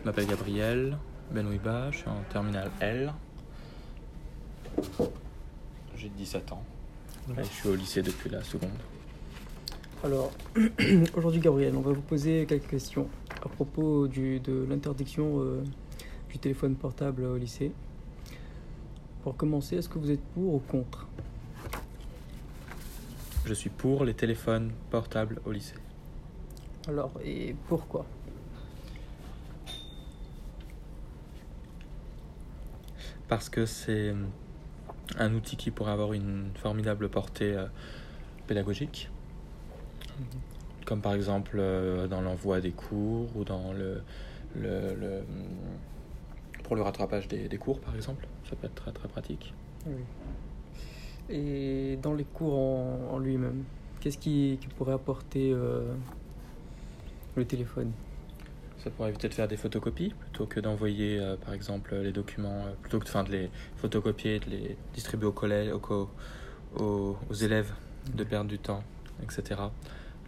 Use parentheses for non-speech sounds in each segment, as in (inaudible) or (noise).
Je m'appelle Gabriel Benouiba, je suis en terminale L. J'ai 17 ans. Et je suis au lycée depuis la seconde. Alors, (clears throat) aujourd'hui, Gabriel, on va vous poser quelques questions à propos du, de l'interdiction euh, du téléphone portable au lycée. Pour commencer, est-ce que vous êtes pour ou contre? Je suis pour les téléphones portables au lycée. Alors, et pourquoi? Parce que c'est un outil qui pourrait avoir une formidable portée euh, pédagogique, comme par exemple euh, dans l'envoi des cours ou dans le, le, le- pour le rattrapage des, des cours par exemple. Ça peut être très très pratique. Oui. Et dans les cours en, lui-même, qu'est-ce qui, qui pourrait apporter euh, le téléphone? Ça pourrait éviter de faire des photocopies plutôt que d'envoyer euh, par exemple les documents, euh, plutôt que enfin, de les photocopier, de les distribuer au collège, au co- aux, aux élèves, de perdre du temps, etc.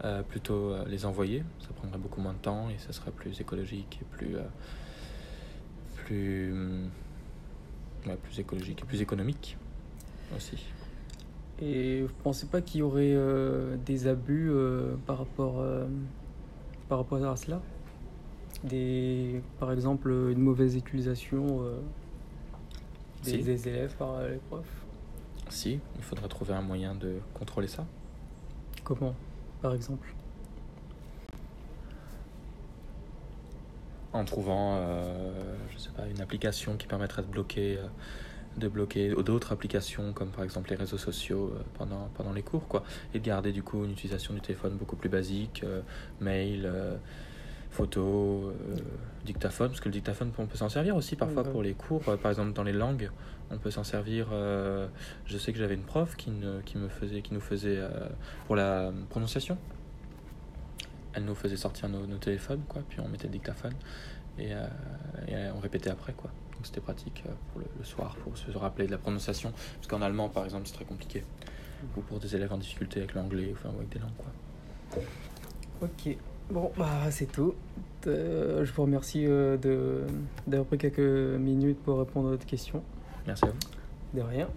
Euh, plutôt les envoyer, ça prendrait beaucoup moins de temps et ça serait plus écologique et plus, plus, ouais, plus écologique et plus économique aussi. Et vous pensez pas qu'il y aurait des abus par, rapport, par rapport à cela? Des, Par exemple, une mauvaise utilisation euh, des, Si. des élèves par les profs Si, il faudrait trouver un moyen de contrôler ça. Comment, par exemple? En trouvant, euh, je sais pas, une application qui permettrait de bloquer, euh, de bloquer d'autres applications comme par exemple les réseaux sociaux euh, pendant, pendant les cours, quoi, et de garder du coup une utilisation du téléphone beaucoup plus basique, euh, mail, euh, photo, euh, dictaphone, parce que le dictaphone on peut s'en servir aussi parfois pour les cours, euh, par exemple dans les langues, on peut s'en servir. euh, je sais que j'avais une prof qui, ne- qui me faisait, qui nous faisait euh, pour la prononciation elle nous faisait sortir nos, nos téléphones, quoi, puis on mettait le dictaphone et, et, on répétait après, quoi. Donc c'était pratique pour le, le soir, pour se rappeler de la prononciation, parce qu'en allemand, par exemple, c'est très compliqué. Ou pour des élèves en difficulté avec l'anglais, enfin, ou avec des langues, quoi. Ok, bon, bah, c'est tout. Euh, je vous remercie euh, de- d'avoir pris quelques minutes pour répondre à votre question. Merci à vous. De rien.